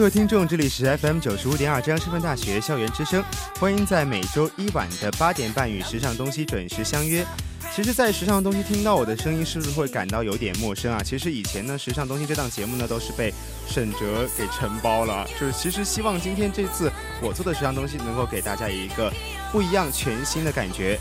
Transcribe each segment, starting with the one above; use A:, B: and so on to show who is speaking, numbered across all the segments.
A: 各位听众，这里是 FM 九十五点二浙江师范大学校园之声，欢迎在每周一晚的八点半与时尚东西准时相约。其实，在时尚东西听到我的声音，是不是会感到有点陌生啊？其实以前呢，时尚东西这档节目呢，都是被沈哲给承包了。就是其实希望今天这次我做的时尚东西，能够给大家一个不一样、全新的感觉。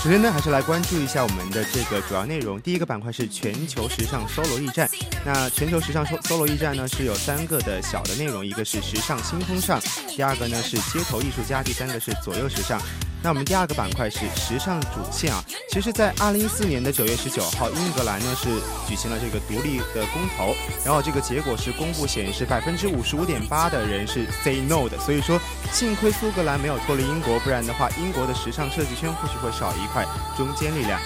A: 首先呢，还是来关注一下我们的这个主要内容。第一个板块是全球时尚搜罗驿站。那全球时尚搜搜罗驿站呢，是有三个的小的内容，一个是时尚新风尚，第二个呢是街头艺术家，第三个是左右时尚。那我们第二个板块是时尚主线啊。其实，在二零一四年的九月十九号，英格兰呢是举行了这个独立的公投，然后这个结果是公布显示，百分之五十五点八的人是 say no 的。所以说，幸亏苏格兰没有脱离英国，不然的话，英国的时尚设计圈或许会少一块中坚力量。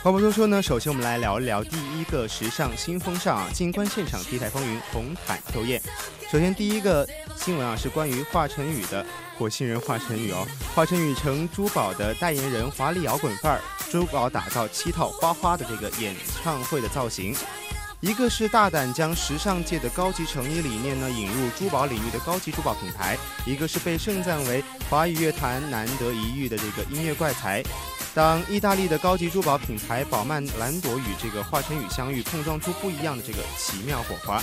A: 话不多说呢，首先我们来聊一聊第一个时尚新风尚啊！静观现场，T 台风云，红毯斗艳。首先第一个新闻啊，是关于华晨宇的火星人华晨宇哦。华晨宇成珠宝的代言人，华丽摇滚范儿，珠宝打造七套花花的这个演唱会的造型。一个是大胆将时尚界的高级成衣理念呢引入珠宝领域的高级珠宝品牌，一个是被盛赞为华语乐坛难得一遇的这个音乐怪才。当意大利的高级珠宝品牌宝曼兰朵与这个华晨宇相遇，碰撞出不一样的这个奇妙火花。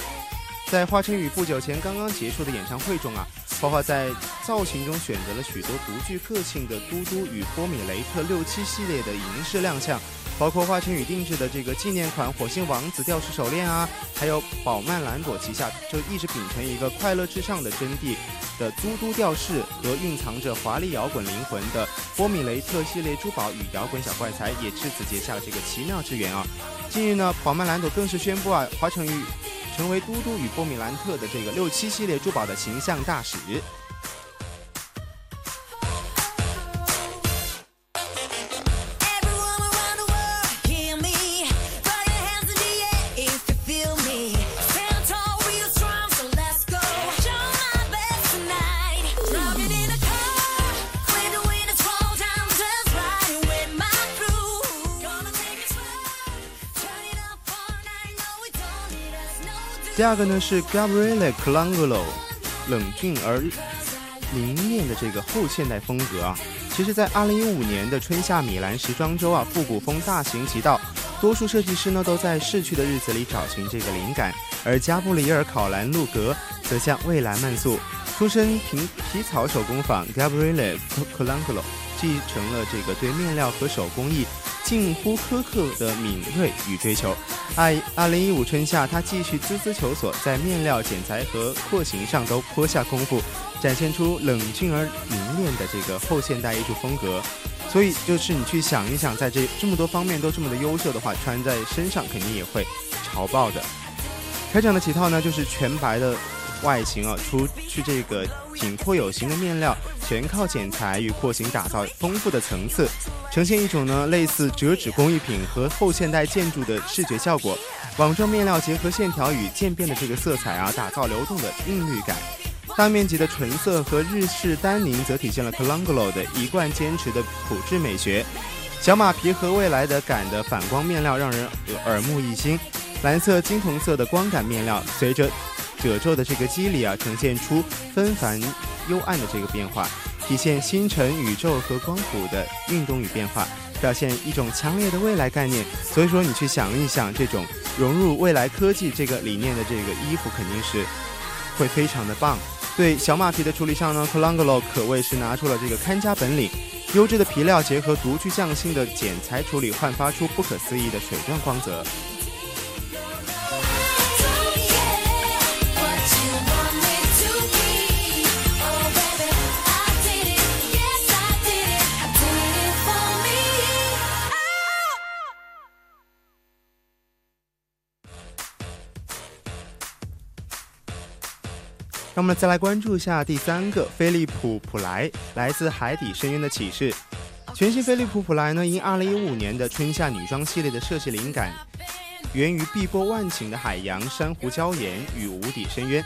A: 在华晨宇不久前刚刚结束的演唱会中啊，花花在造型中选择了许多独具个性的嘟嘟与波米雷特六七系列的银饰亮相。包括华晨宇定制的这个纪念款火星王子吊饰手链啊，还有宝曼兰朵旗下就一直秉承一个快乐至上的真谛的嘟嘟吊饰和蕴藏着华丽摇滚灵魂的波米雷特系列珠宝与摇滚小怪才也至此结下了这个奇妙之缘啊！近日呢，宝曼兰朵更是宣布啊，华晨宇 成为嘟嘟与波米兰特的这个六七系列珠宝的形象大使。第二个呢是 Gabriele Colangelo，冷峻而凝练的这个后现代风格啊。其实，在2015年的春夏米兰时装周啊，复古风大行其道，多数设计师呢都在逝去的日子里找寻这个灵感，而加布里尔·考兰路格则向未来漫溯。出身皮皮草手工坊 Gabriele Colangelo，继承了这个对面料和手工艺。近乎苛刻的敏锐与追求。二二零一五春夏，他继续孜孜求索，在面料剪裁和廓形上都颇下功夫，展现出冷峻而凝练的这个后现代艺术风格。所以，就是你去想一想，在这这么多方面都这么的优秀的话，穿在身上肯定也会潮爆的。开场的几套呢，就是全白的外形啊，除去这个挺阔有型的面料，全靠剪裁与廓形打造丰富的层次，呈现一种呢类似折纸工艺品和后现代建筑的视觉效果。网状面料结合线条与渐变的这个色彩啊，打造流动的韵律感。大面积的纯色和日式丹宁则体现了 Colanglo 的一贯坚持的朴质美学。小马皮和未来的感的反光面料让人耳目一新。蓝色、金铜色的光感面料随着褶皱的这个肌理啊，呈现出纷繁幽暗的这个变化，体现星辰、宇宙和光谱的运动与变化，表现一种强烈的未来概念。所以说，你去想一想，这种融入未来科技这个理念的这个衣服，肯定是会非常的棒。对小马皮的处理上呢，Colanglo 可谓是拿出了这个看家本领。优质的皮料结合独具匠心的剪裁处理，焕发出不可思议的水状光泽。让我们再来关注一下第三个飞利浦普莱，来自海底深渊的启示。全新飞利浦普莱呢，因2015年的春夏女装系列的设计灵感，源于碧波万顷的海洋、珊瑚礁岩与无底深渊。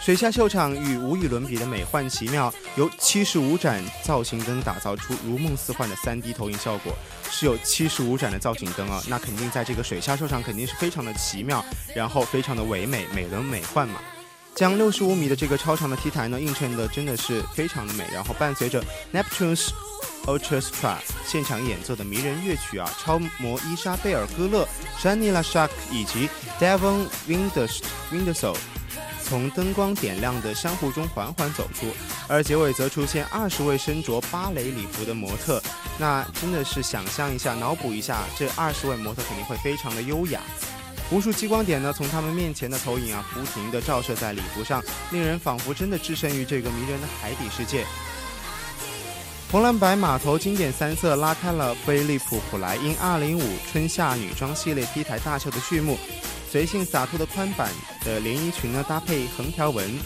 A: 水下秀场与无与伦比的美幻奇妙，由七十五盏造型灯打造出如梦似幻的 3D 投影效果。是有七十五盏的造型灯啊，那肯定在这个水下秀场肯定是非常的奇妙，然后非常的唯美、美轮美奂嘛。将六十五米的这个超长的 T 台呢映衬的真的是非常的美，然后伴随着 Neptune's Orchestra 现场演奏的迷人乐曲啊，超模伊莎贝尔·戈勒、Shanila Shark 以及 Devon w i n d e r s w i n d e r s o 从灯光点亮的珊瑚中缓缓走出，而结尾则出现二十位身着芭蕾礼服的模特，那真的是想象一下，脑补一下，这二十位模特肯定会非常的优雅。无数激光点呢，从他们面前的投影啊，不停地照射在礼服上，令人仿佛真的置身于这个迷人的海底世界。红蓝白码头经典三色拉开了飞利浦普莱因205春夏女装系列 T 台大秀的序幕。随性洒脱的宽版的连衣裙呢，搭配横条纹，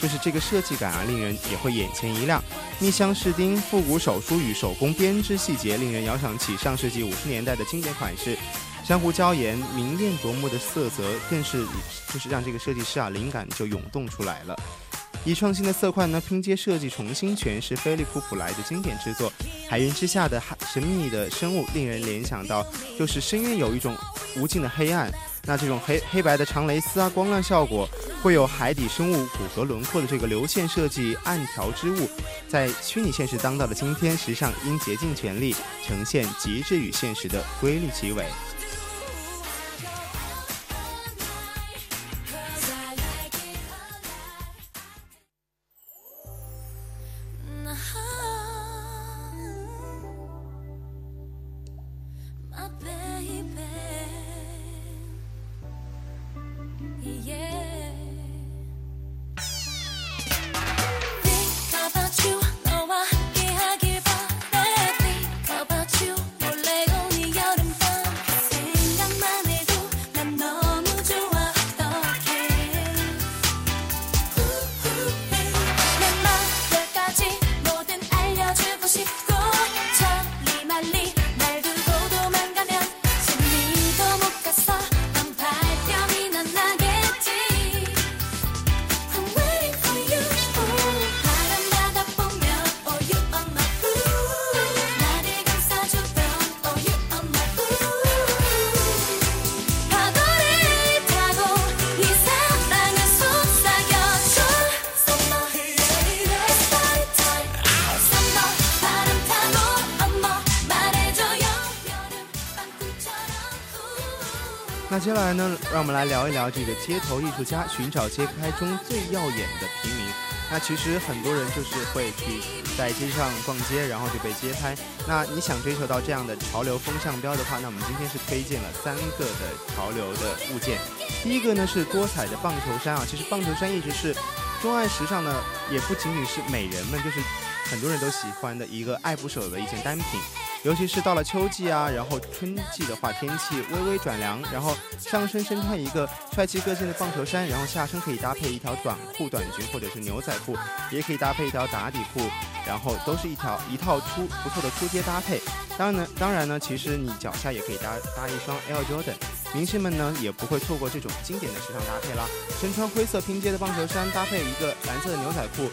A: 就是这个设计感啊，令人也会眼前一亮。密镶饰钉、复古手梳与手工编织细节，令人遥想起上世纪五十年代的经典款式。珊瑚礁岩明艳夺目的色泽，更是就是让这个设计师啊灵感就涌动出来了。以创新的色块呢拼接设计，重新诠释菲利浦普莱的经典之作。海云之下的神秘的生物，令人联想到就是深渊有一种无尽的黑暗。那这种黑黑白的长蕾丝啊，光亮效果会有海底生物骨骼轮廓的这个流线设计，暗条织物，在虚拟现实当道的今天，时尚应竭尽全力呈现极致与现实的瑰丽奇伟。那接下来呢，让我们来聊一聊这个街头艺术家寻找街拍中最耀眼的平民。那其实很多人就是会去在街上逛街，然后就被街拍。那你想追求到这样的潮流风向标的话，那我们今天是推荐了三个的潮流的物件。第一个呢是多彩的棒球衫啊，其实棒球衫一直是钟爱时尚呢，也不仅仅是美人们，就是很多人都喜欢的一个爱不舍的一件单品。尤其是到了秋季啊，然后春季的话，天气微微转凉，然后上身身穿一个帅气个性的棒球衫，然后下身可以搭配一条短裤、短裙或者是牛仔裤，也可以搭配一条打底裤，然后都是一条一套出不错的出街搭配。当然呢，当然呢，其实你脚下也可以搭搭一双 Air Jordan，明星们呢也不会错过这种经典的时尚搭配啦。身穿灰色拼接的棒球衫，搭配一个蓝色的牛仔裤，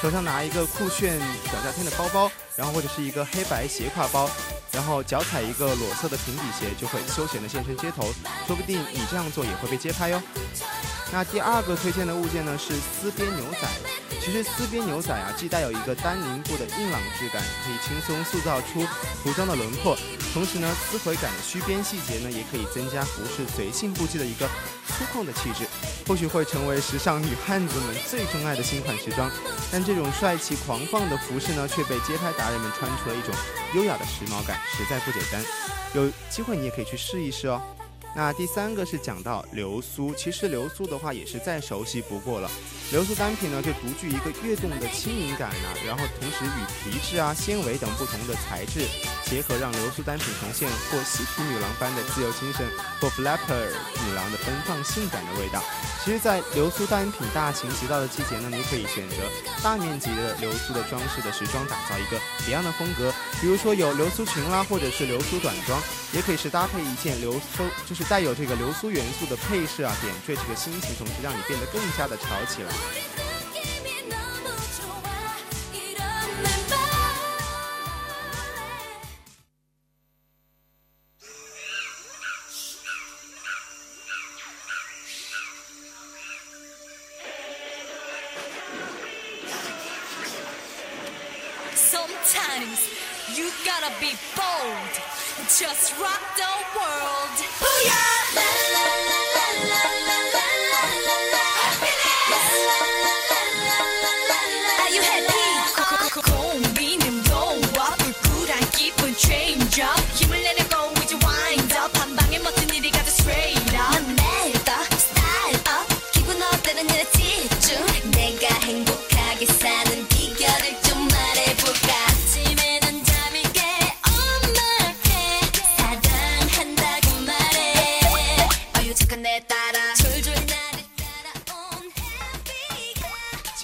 A: 手上拿一个酷炫小夏天的包包。然后或者是一个黑白斜挎包，然后脚踩一个裸色的平底鞋，就会休闲的现身街头，说不定你这样做也会被街拍哟。那第二个推荐的物件呢是丝边牛仔，其实丝边牛仔啊，既带有一个单宁布的硬朗质感，可以轻松塑造出服装的轮廓，同时呢，丝回感的虚边细节呢，也可以增加服饰随性不羁的一个粗犷的气质。或许会成为时尚女汉子们最钟爱的新款时装，但这种帅气狂放的服饰呢，却被街拍达人们穿出了一种优雅的时髦感，实在不简单。有机会你也可以去试一试哦。那第三个是讲到流苏，其实流苏的话也是再熟悉不过了。流苏单品呢，就独具一个跃动的轻盈感啊，然后同时与皮质啊、纤维等不同的材质结合，让流苏单品呈现或嬉皮女郎般的自由精神，或 flapper 女郎的奔放性感的味道。其实，在流苏单品大行其道的季节呢，你可以选择大面积的流苏的装饰的时装，打造一个别样的风格。比如说有流苏裙啦，或者是流苏短装，也可以是搭配一件流苏，就是带有这个流苏元素的配饰啊，点缀这个心情，同时让你变得更加的潮起来。Ahorita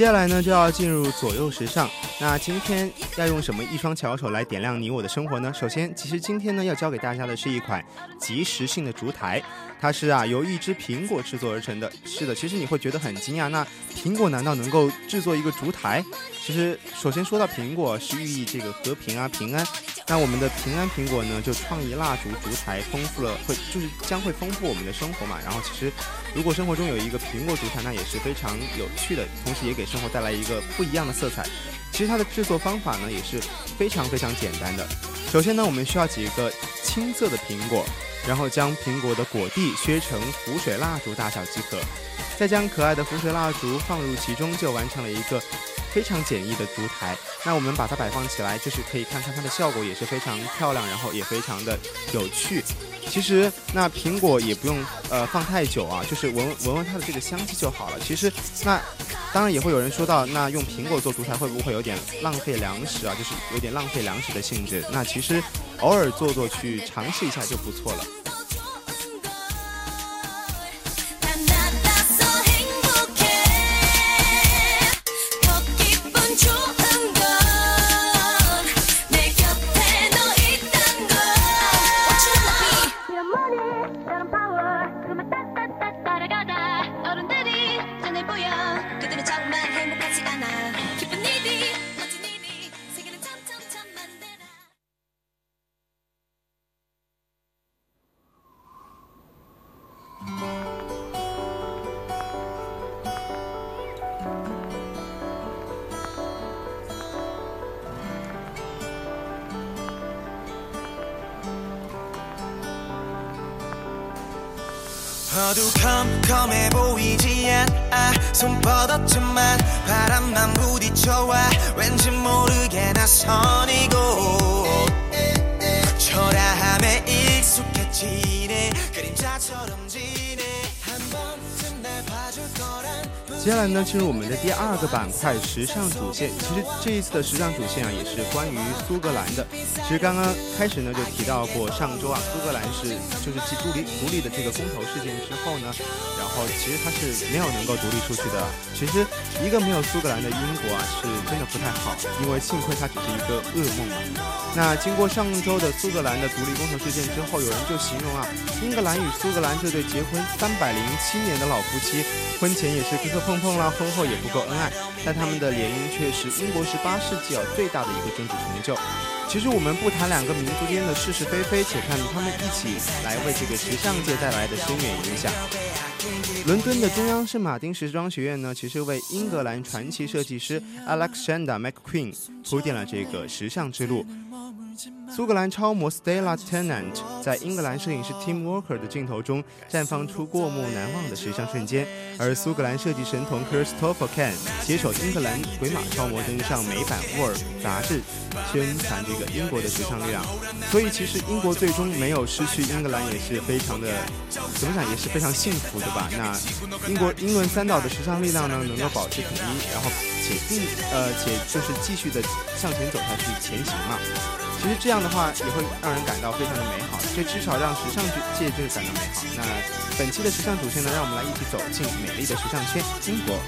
A: 接下来呢，就要进入左右时尚。那今天要用什么一双巧手来点亮你我的生活呢？首先，其实今天呢要教给大家的是一款即时性的烛台，它是啊由一只苹果制作而成的。是的，其实你会觉得很惊讶，那苹果难道能够制作一个烛台？其实，首先说到苹果是寓意这个和平啊平安，那我们的平安苹果呢就创意蜡烛烛台，丰富了会就是将会丰富我们的生活嘛。然后其实。如果生活中有一个苹果烛台，那也是非常有趣的，同时也给生活带来一个不一样的色彩。其实它的制作方法呢也是非常非常简单的。首先呢，我们需要几个青色的苹果，然后将苹果的果蒂削成浮水蜡烛大小即可，再将可爱的浮水蜡烛放入其中，就完成了一个。非常简易的烛台，那我们把它摆放起来，就是可以看看它的效果也是非常漂亮，然后也非常的有趣。其实那苹果也不用呃放太久啊，就是闻闻闻它的这个香气就好了。其实那当然也会有人说到，那用苹果做烛台会不会有点浪费粮食啊？就是有点浪费粮食的性质。那其实偶尔做做去尝试一下就不错了。接下来呢，进入我们的第二个板块——时尚主线。其实这一次的时尚主线啊，也是关于苏格兰的。其实刚刚开始呢，就提到过，上周啊，苏格兰是就是继独立独立的这个公投事件之后呢，然后其实它是没有能够独立出去的。其实一个没有苏格兰的英国啊，是真的不太好，因为幸亏它只是一个噩梦嘛。那经过上周的苏格兰的独立公投事件之后，有人就形容啊，英格兰与苏格兰这对结婚三百零七年的老夫妻，婚前也是磕磕碰。碰碰啦，婚后也不够恩爱，但他们的联姻却是英国十八世纪啊最大的一个政治成就。其实我们不谈两个民族间的是是非非，且看他们一起来为这个时尚界带来的深远影响。伦敦的中央圣马丁时装学院呢，其实为英格兰传奇设计师 Alexander McQueen 铺垫了这个时尚之路。苏格兰超模 Stella Tennant 在英格兰摄影师 Tim Walker 的镜头中绽放出过目难忘的时尚瞬间，而苏格兰设计神童 Christopher kan 携手英格兰鬼马超模登上美版《沃尔》杂志，宣传这个英国的时尚力量。所以，其实英国最终没有失去英格兰，也是非常的，怎么讲也是非常幸福的吧？那英国英伦三岛的时尚力量呢，能够保持统一，然后且并呃且就是继续的向前走下去前行嘛。其实这样的话也会让人感到非常的美好，这至少让时尚界就是感到美好。那本期的时尚主线呢，让我们来一起走进美丽的时尚圈——英国。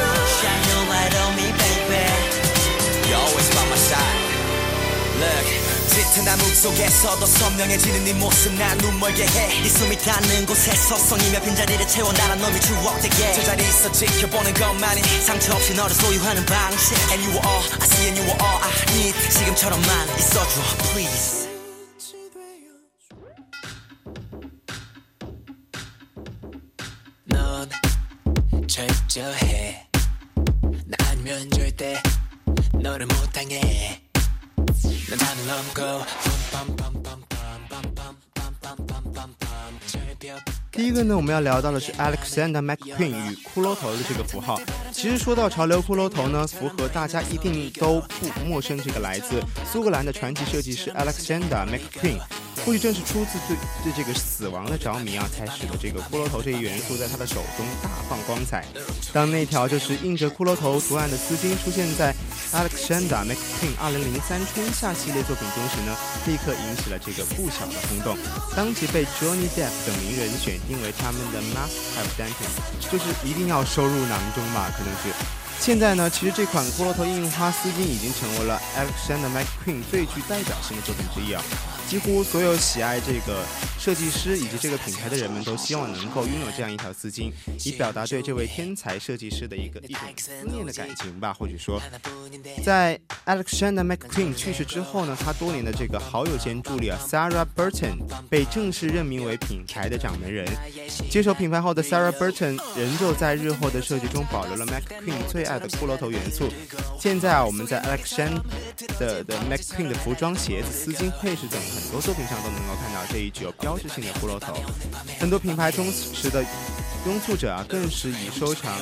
B: Look 짙은 암흑 속에서도 선명해지는 네 모습 난 눈멀게 해 네 숨이 닿는 곳에서 성이며 빈자리를 채워 나란 놈이 추억되게. 저 자리에서 지켜보는 것만이 상처 없이 너를 소유하는 방식. And you are all I see and you are all I need 지금처럼만 있어줘 please. 넌 철저해. 나 아니면 절대 너를 못 당해 난 나는 넘고.
A: 빰빰빰빰빰빰빰빰빰빰빰 새벽 第一个呢，我们要聊到的是 Alexander McQueen 与骷髅头的这个符号。其实说到潮流骷髅头呢，符合大家一定都不陌生，这个来自苏格兰的传奇设计师 Alexander McQueen。或许正是出自对对这个死亡的着迷啊，才使得这个骷髅头这一元素在他的手中大放光彩。当那条就是印着骷髅头图案的丝巾出现在 Alexander McQueen 2003春夏系列作品中时呢，立刻引起了这个不小的轰动。当即被 Johnny Depp 等名人选因为他们的 Must Have dentist 就是一定要收入囊中吧，可能是。现在呢，其实这款骷髅头印花丝巾已经成为了 Alexander McQueen 最具代表性的作品之一啊。几乎所有喜爱这个设计师以及这个品牌的人们都希望能够拥有这样一条丝巾，以表达对这位天才设计师的一个一种思念的感情吧。或者说，在 Alexander McQueen 去世之后呢，他多年的这个好友兼助理啊，Sarah Burton 被正式任命为品牌的掌门人。接手品牌后的 Sarah Burton 仍旧在日后的设计中保留了 McQueen 最爱的骷髅头元素。现在啊，我们在 Alexander 的的 McQueen 的服装、鞋子、丝巾、配饰等很多作品上都能够看到这一具有标志性的骷髅头。很多品牌忠实的拥簇者啊，更是以收藏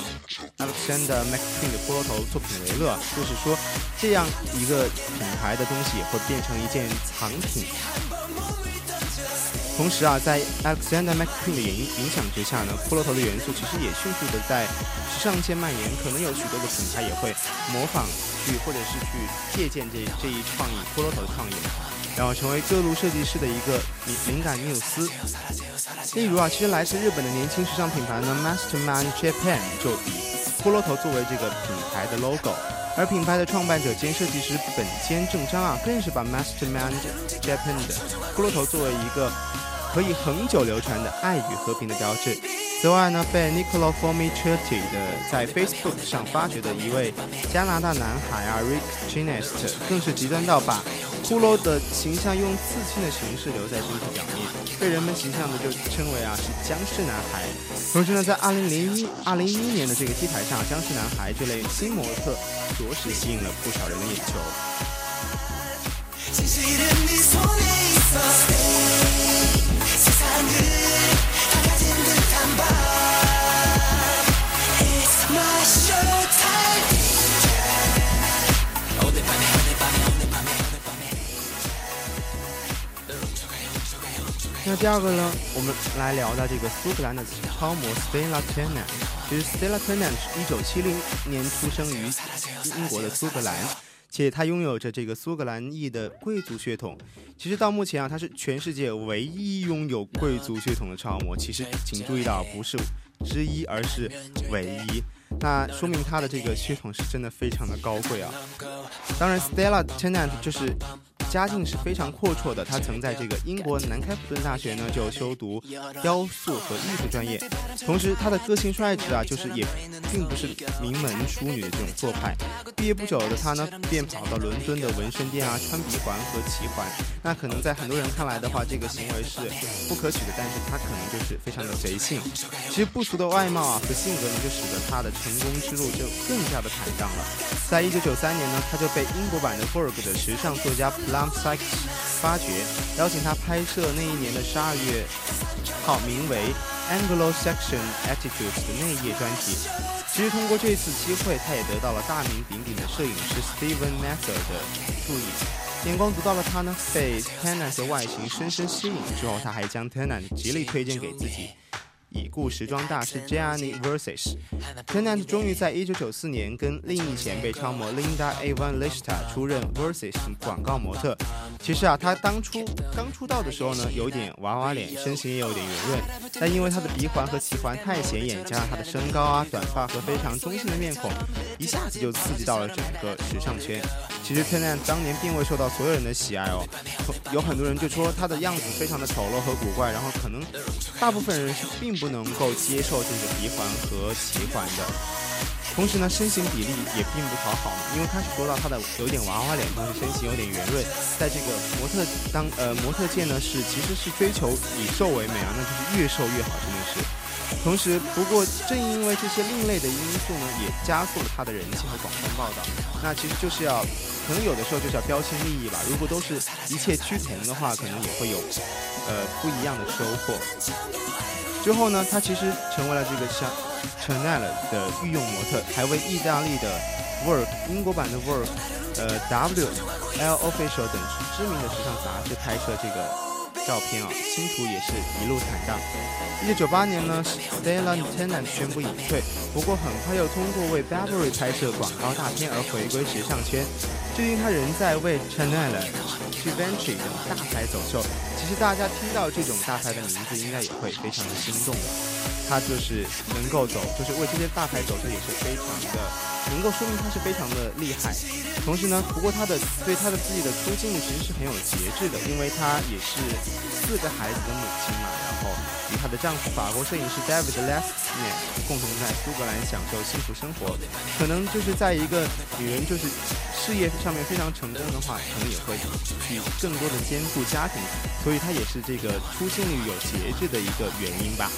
A: Alexander McQueen 的骷髅头作品为乐。就是说，这样一个品牌的东西也会变成一件藏品。同时啊，在 Alexander McQueen 的影影响之下呢，骷髅头的元素其实也迅速的在时尚界蔓延。可能有许多的品牌也会模仿去，或者是去借鉴这这一创意骷髅头的创意，然后成为各路设计师的一个灵灵感缪斯。例如啊，其实来自日本的年轻时尚品牌呢，Masterman Japan 就以骷髅头作为这个品牌的 logo，而品牌的创办者兼设计师本间正章啊，更是把 Masterman Japan 的骷髅头作为一个。可以恒久流传的爱与和平的标志。此外呢，被 Nicola Formichetti 的在 Facebook 上发掘的一位加拿大男孩啊，Rick Ginest，更是极端到把骷髅的形象用刺青的形式留在身体表面，被人们形象的就称为啊是僵尸男孩。同时呢，在二零零一、二零一一年的这个 T 台上，僵尸男孩这类新模特着实吸引了不少人的眼球。那第二个呢，我们来聊到这个苏格兰的超模 Stella Tennant。其实 Stella Tennant 是一九七零年出生于英国的苏格兰，且她拥有着这个苏格兰裔的贵族血统。其实到目前啊，她是全世界唯一拥有贵族血统的超模。其实请注意到，不是之一，而是唯一。那说明她的这个血统是真的非常的高贵啊。当然，Stella Tennant 就是。家境是非常阔绰的，他曾在这个英国南开普顿大学呢就修读雕塑和艺术专业，同时他的个性率直啊，就是也并不是名门淑女的这种做派。毕业不久的他呢，便跑到伦敦的纹身店啊穿鼻环和齐环。那可能在很多人看来的话，这个行为是不可取的，但是他可能就是非常的随性。其实不俗的外貌啊和性格呢，就使得他的成功之路就更加的坦荡了。在一九九三年呢，他就被英国版的 Vogue 的时尚作家 Plum。发掘，邀请他拍摄那一年的十二月号名为《Anglo-Saxon Attitudes》的内页专题。其实通过这次机会，他也得到了大名鼎鼎的摄影师 Steven Mather 的注意，眼光独到的他呢，被 Tennant 的外形深深吸引。之后，他还将 Tennant 极力推荐给自己。已故时装大师 Gianni Versace。Tennant 终于在1994年跟另一前辈超模 Linda Evangelista 出任 Versace 广告模特。其实啊，她当初刚出道的时候呢，有点娃娃脸，身形也有点圆润，但因为她的鼻环和齐环太显眼，加上她的身高啊、短发和非常中性的面孔，一下子就刺激到了整个时尚圈。其实崔健当年并未受到所有人的喜爱哦，有很多人就说他的样子非常的丑陋和古怪，然后可能大部分人是并不能够接受这个鼻环和齐环的，同时呢，身形比例也并不讨好，因为开始说到他的有点娃娃脸，同时身形有点圆润，在这个模特当呃模特界呢是其实是追求以瘦为美啊，那就是越瘦越好，真的是。同时，不过正因为这些另类的因素呢，也加速了他的人气和广泛报道。那其实就是要，可能有的时候就是要标新立异吧。如果都是一切趋同的话，可能也会有呃不一样的收获。之后呢，他其实成为了这个像 Chanel 的御用模特，还为意大利的 Work、英国版的 Work、呃 W、L Official 等知名的时尚杂志拍摄这个照片啊，星途也是一路坦荡。一九九八年呢，Stella Tennant 宣布隐退，不过很快又通过为 Burberry 拍摄广告大片而回归时尚圈。最近他仍在为 Chanel、Givenchy 等大牌走秀。其实大家听到这种大牌的名字，应该也会非常的心动的。他就是能够走，就是为这些大牌走秀，也是非常的能够说明他是非常的厉害。同时呢，不过他的对他的自己的出镜其实是很有节制的，因为他也是四个孩子的母亲嘛。与她的丈夫法国摄影师 David l e s n e 共同在苏格兰享受幸福生活。可能就是在一个女人就是事业上面非常成功的话，可能也会去更多的兼顾家庭，所以她也是这个出镜率有节制的一个原因吧。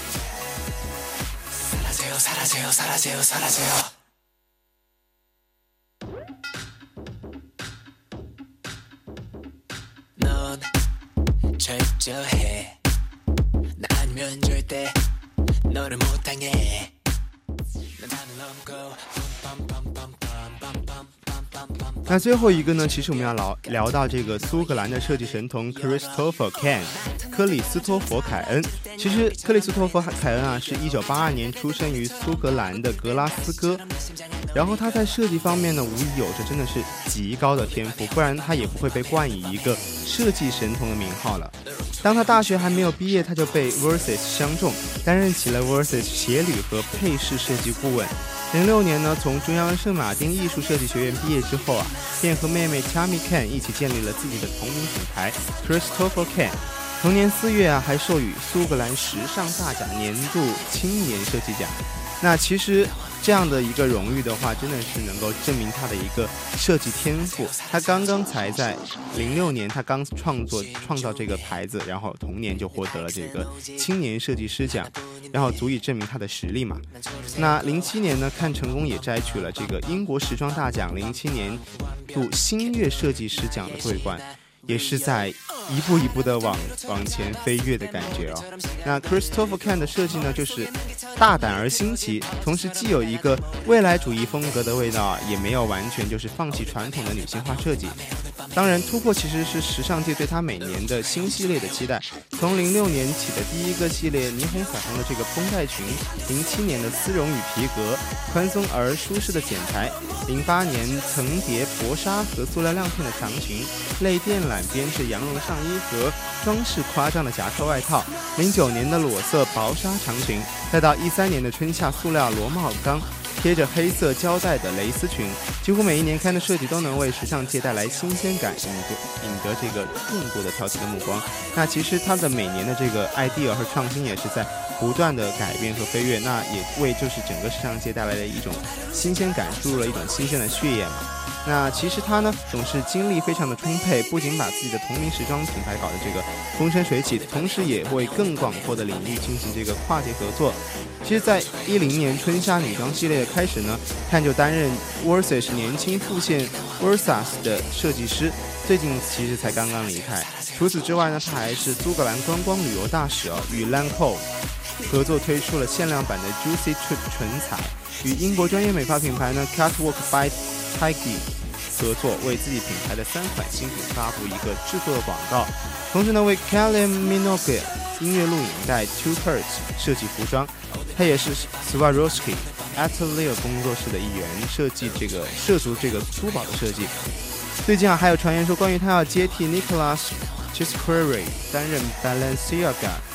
A: 아니면 절대 너를 못 당해 난 담을 넘고 빰빰빰 那最后一个呢？其实我们要聊聊到这个苏格兰的设计神童 Christopher Kane，克里斯托弗·凯恩。其实克里斯托弗·凯恩啊，是一九八二年出生于苏格兰的格拉斯哥。然后他在设计方面呢，无疑有着真的是极高的天赋，不然他也不会被冠以一个设计神童的名号了。当他大学还没有毕业，他就被 Versace 相中，担任起了 Versace 鞋履和配饰设计顾问。零六年呢，从中央圣马丁艺术设计学院毕业之后啊，便和妹妹 Chami Kane 一起建立了自己的同名品牌 Christopher Kane。同年四月啊，还授予苏格兰时尚大奖年度青年设计奖。那其实这样的一个荣誉的话，真的是能够证明他的一个设计天赋。他刚刚才在零六年，他刚创作创造这个牌子，然后同年就获得了这个青年设计师奖，然后足以证明他的实力嘛。那零七年呢，看成功也摘取了这个英国时装大奖零七年度新月设计师奖的桂冠。也是在一步一步的往往前飞跃的感觉哦。那 Christopher Kane 的设计呢，就是大胆而新奇，同时既有一个未来主义风格的味道，也没有完全就是放弃传统的女性化设计。当然，突破其实是时尚界对他每年的新系列的期待。从零六年起的第一个系列霓虹彩虹的这个绷带裙，零七年的丝绒与皮革，宽松而舒适的剪裁，零八年层叠薄纱和塑料亮片的长裙，类电缆编织羊绒上衣和装饰夸张的夹克外套，零九年的裸色薄纱长裙，再到一三年的春夏塑料螺帽钢。贴着黑色胶带的蕾丝裙，几乎每一年刊的设计都能为时尚界带来新鲜感，引得引得这个众多的挑剔的目光。那其实它的每年的这个 idea 和创新也是在不断的改变和飞跃，那也为就是整个时尚界带来的一种新鲜感，注入了一种新鲜的血液嘛。那其实他呢，总是精力非常的充沛，不仅把自己的同名时装品牌搞得这个风生水起，同时也为更广阔的领域进行这个跨界合作。其实，在一零年春夏女装系列的开始呢，他就担任 Versace 年轻副线 Versace 的设计师，最近其实才刚刚离开。除此之外呢，他还是苏格兰观光旅游大使哦，与 Lancome 合作推出了限量版的 Juicy Trip 唇彩，与英国专业美发品牌呢 Catwalk by Tiky。合作为自己品牌的三款新品发布一个制作的广告，同时呢为 Kelly Minogue 音乐录影带 Two Hertz 设计服装，他也是 Swarovski Atelier 工作室的一员，设计这个涉足这个珠宝的设计。最近啊还有传言说关于他要接替 Nicholas Chisquery 担任 Balenciaga。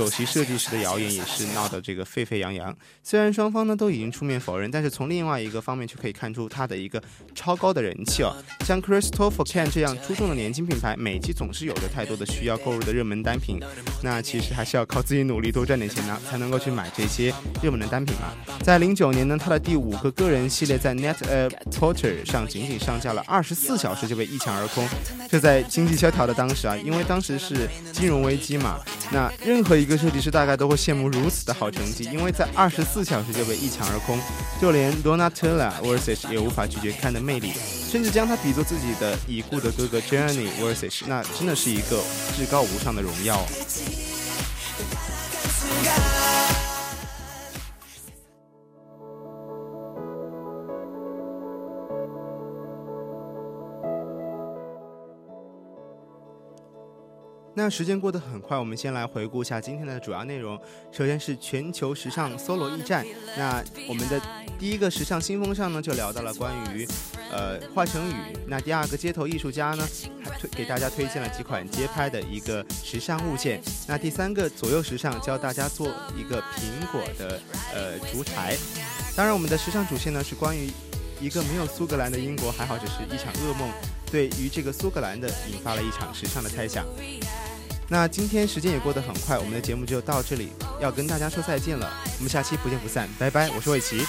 A: 首席设计师的谣言也是闹得这个沸沸扬扬。虽然双方呢都已经出面否认，但是从另外一个方面却可以看出他的一个超高的人气哦。像 Christopher Kane 这样出众的年轻品牌，每季总是有着太多的需要购入的热门单品。那其实还是要靠自己努力多赚点钱呢，才能够去买这些热门的单品嘛。在零九年呢，他的第五个个人系列在 Net a Porter 上仅仅上架了二十四小时就被一抢而空。这在经济萧条的当时啊，因为当时是金融危机嘛，那任何。一个个设计师大概都会羡慕如此的好成绩，因为在二十四小时就被一抢而空，就连 Donatella Versace 也无法拒绝看的魅力，甚至将他比作自己的已故的哥哥 Jenny Versace，那真的是一个至高无上的荣耀。那时间过得很快，我们先来回顾一下今天的主要内容。首先是全球时尚 solo 驿站。那我们的第一个时尚新风尚呢，就聊到了关于呃华晨宇。那第二个街头艺术家呢，还推给大家推荐了几款街拍的一个时尚物件。那第三个左右时尚教大家做一个苹果的呃烛台。当然，我们的时尚主线呢是关于一个没有苏格兰的英国，还好只是一场噩梦，对于这个苏格兰的引发了一场时尚的猜想。那今天时间也过得很快，我们的节目就到这里，要跟大家说再见了。我们下期不见不散，拜拜！我是魏琪。